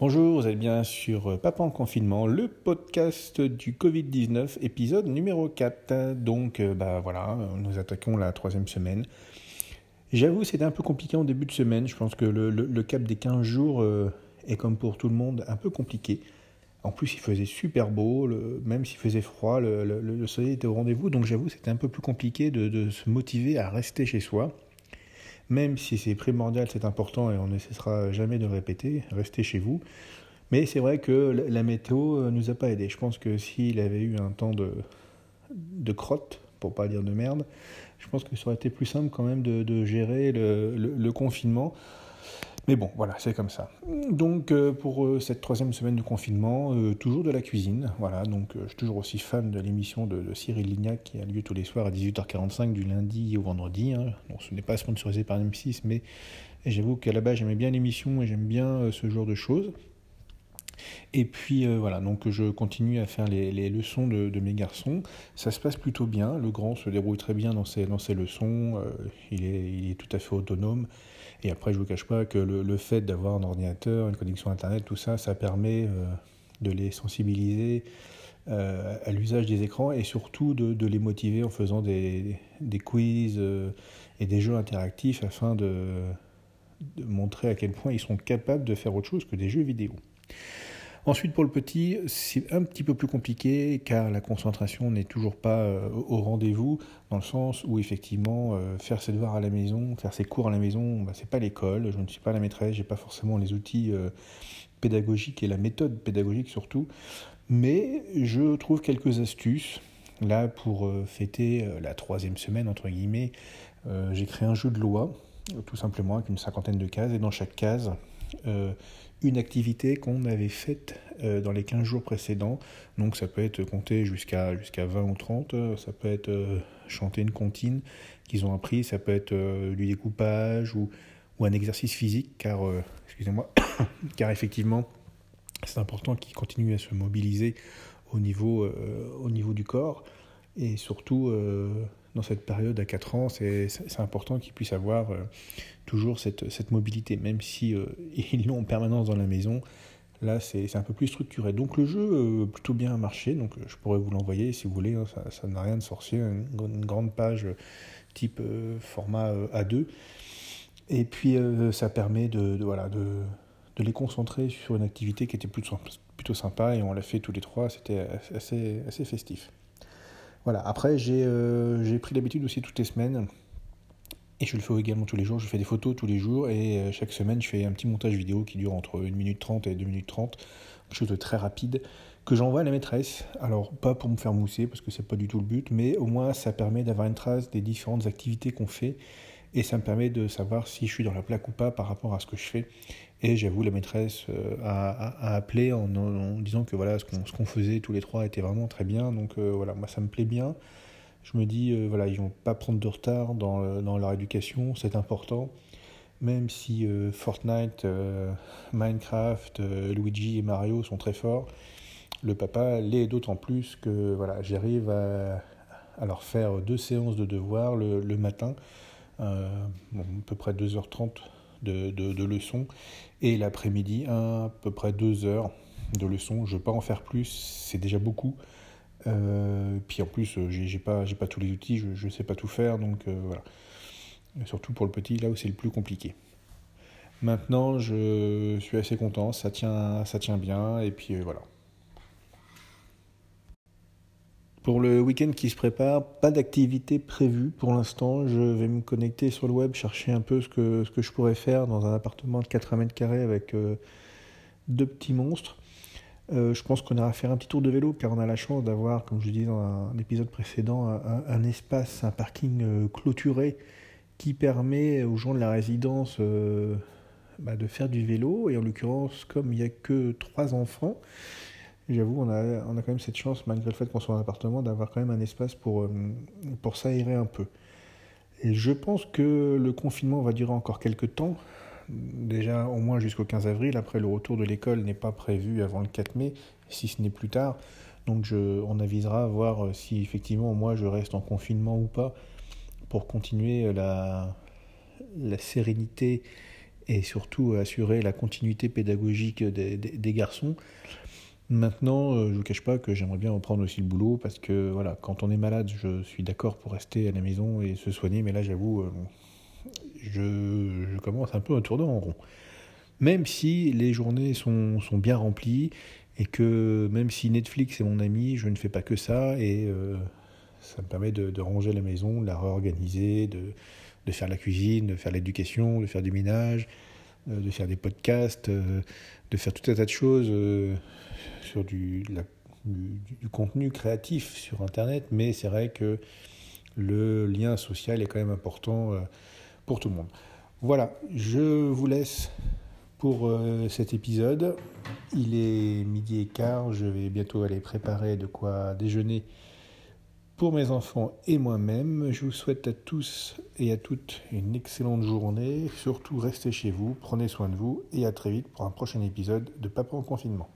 Bonjour, vous êtes bien sur Papa en confinement, le podcast du Covid-19, épisode numéro 4. Donc, euh, bah voilà, nous attaquons la troisième semaine. J'avoue, c'était un peu compliqué en début de semaine. Je pense que le, cap des 15 jours euh, est, comme pour tout le monde, un peu compliqué. En plus, il faisait super beau, même s'il faisait froid, le, soleil était au rendez-vous. Donc, j'avoue, c'était un peu plus compliqué de se motiver à rester chez soi même si c'est primordial, c'est important et on ne cessera jamais de le répéter, restez chez vous. Mais c'est vrai que la météo euh, nous a pas aidé. Je pense que s'il avait eu un temps de, de crotte, pour pas dire de merde, je pense que ça aurait été plus simple quand même de, gérer le confinement. Mais bon, voilà, c'est comme ça. Donc euh, pour euh, cette troisième semaine de confinement, euh, toujours de la cuisine. Voilà, donc je suis toujours aussi fan de l'émission de, Cyril Lignac qui a lieu tous les soirs à 18h45 du lundi au vendredi. Hein. ce n'est pas sponsorisé par M6, mais j'avoue qu'à la base j'aimais bien l'émission et j'aime bien ce genre de choses. Et puis voilà, donc je continue à faire les, leçons de, mes garçons. Ça se passe plutôt bien. Le grand se débrouille très bien dans ses, dans ses leçons. il, est, il est tout à fait autonome. Et après, je ne vous cache pas que le, fait d'avoir un ordinateur, une connexion Internet, tout ça, ça permet euh, de les sensibiliser euh, à l'usage des écrans et surtout de, les motiver en faisant des, quiz euh, et des jeux interactifs afin de, de montrer à quel point ils sont capables de faire autre chose que des jeux vidéo. Ensuite, pour le petit, c'est un petit peu plus compliqué car la concentration n'est toujours pas euh, au rendez-vous, dans le sens où effectivement, euh, faire ses devoirs à la maison, faire ses cours à la maison, bah, c'est pas l'école, je ne suis pas la maîtresse, j'ai pas forcément les outils euh, pédagogiques et la méthode pédagogique surtout, mais je trouve quelques astuces. Là, pour fêter la troisième semaine, entre guillemets, j'ai créé un jeu de loi, tout simplement avec une cinquantaine de cases, et dans chaque case, une activité qu'on avait faite euh, dans les 15 jours précédents. Donc ça peut être compter jusqu'à jusqu'à 20 ou 30, ça peut être euh, chanter une comptine qu'ils ont appris, ça peut être euh, du découpage ou, ou un exercice physique, car, excusez-moi, car effectivement, c'est important qu'ils continuent à se mobiliser au niveau, au niveau du corps et surtout dans cette période à 4 ans, c'est important qu'ils puissent avoir euh, toujours cette, cette, mobilité, même si euh, ils l'ont en permanence dans la maison. Là, c'est un peu plus structuré. Donc le jeu euh, plutôt bien marché. Donc je pourrais vous l'envoyer si vous voulez. Hein, ça n'a rien de sorcier. Une, grande page type format A2. Et puis ça permet de, voilà, de, de, les concentrer sur une activité qui était plutôt, plutôt sympa. Et on l'a fait tous les trois. C'était assez, assez festif. Voilà, après euh, j'ai pris l'habitude aussi toutes les semaines, et je le fais également tous les jours, je fais des photos tous les jours, et euh, chaque semaine je fais un petit montage vidéo qui dure entre 1 minute 30 et 2 minutes 30, quelque chose de très rapide, que j'envoie à la maîtresse. Alors pas pour me faire mousser, parce que c'est pas du tout le but, mais au moins ça permet d'avoir une trace des différentes activités qu'on fait, et ça me permet de savoir si je suis dans la plaque ou pas par rapport à ce que je fais. Et j'avoue, la maîtresse euh, a, appelé en, disant que voilà, ce qu'on faisait tous les trois était vraiment très bien. Donc euh, voilà, moi ça me plaît bien. Je me dis, euh, voilà, ils vont pas prendre de retard dans, dans leur éducation, c'est important. Même si Fortnite, Minecraft, Luigi et Mario sont très forts, le papa l'est d'autant plus que voilà, j'arrive à, leur faire deux séances de devoirs le matin, à peu près 2h30 de, de, leçons. Et l'après-midi, à peu près deux heures de leçons. Je ne veux pas en faire plus, c'est déjà beaucoup. Euh, puis en plus, j'ai pas, pas tous les outils, je ne sais pas tout faire, donc euh, voilà. surtout pour le petit, là où c'est le plus compliqué. Maintenant, je suis assez content, ça tient, ça tient bien, et puis euh, voilà. Pour le week-end qui se prépare, pas d'activité prévue pour l'instant. Je vais me connecter sur le web, chercher un peu ce que, je pourrais faire dans un appartement de 80 mètres carrés avec euh, deux petits monstres. Euh, je pense qu'on ira faire un petit tour de vélo car on a la chance d'avoir, comme je disais dans un, épisode précédent, un, espace, un parking euh, clôturé qui permet aux gens de la résidence bah, de faire du vélo. Et en l'occurrence, comme il n'y a que trois enfants, J'avoue, on a, on a quand même cette chance, malgré le fait qu'on soit en appartement, d'avoir quand même un espace pour, euh, pour s'aérer un peu. Et je pense que le confinement va durer encore quelques temps, déjà au moins jusqu'au 15 avril. Après, le retour de l'école n'est pas prévu avant le 4 mai, si ce n'est plus tard. Donc je, on avisera à voir euh, si effectivement moi je reste en confinement ou pas pour continuer la, la sérénité et surtout assurer la continuité pédagogique des, garçons. Maintenant, je ne vous cache pas que j'aimerais bien reprendre aussi le boulot parce que voilà, quand on est malade, je suis d'accord pour rester à la maison et se soigner, mais là j'avoue, je, je, commence un peu à tourner en rond. Même si les journées sont, bien remplies et que même si Netflix est mon ami, je ne fais pas que ça et euh, ça me permet de, ranger la maison, de la réorganiser, de, faire la cuisine, de faire l'éducation, de faire du ménage, euh, de faire des podcasts, euh, de faire tout un tas de choses sur du, contenu créatif sur Internet. Mais c'est vrai que le lien social est quand même important pour tout le monde. Voilà, je vous laisse pour euh, cet épisode. Il est midi et quart, je vais bientôt aller préparer de quoi déjeuner pour mes enfants et moi-même, je vous souhaite à tous et à toutes une excellente journée. Surtout, restez chez vous, prenez soin de vous et à très vite pour un prochain épisode de Papa en confinement.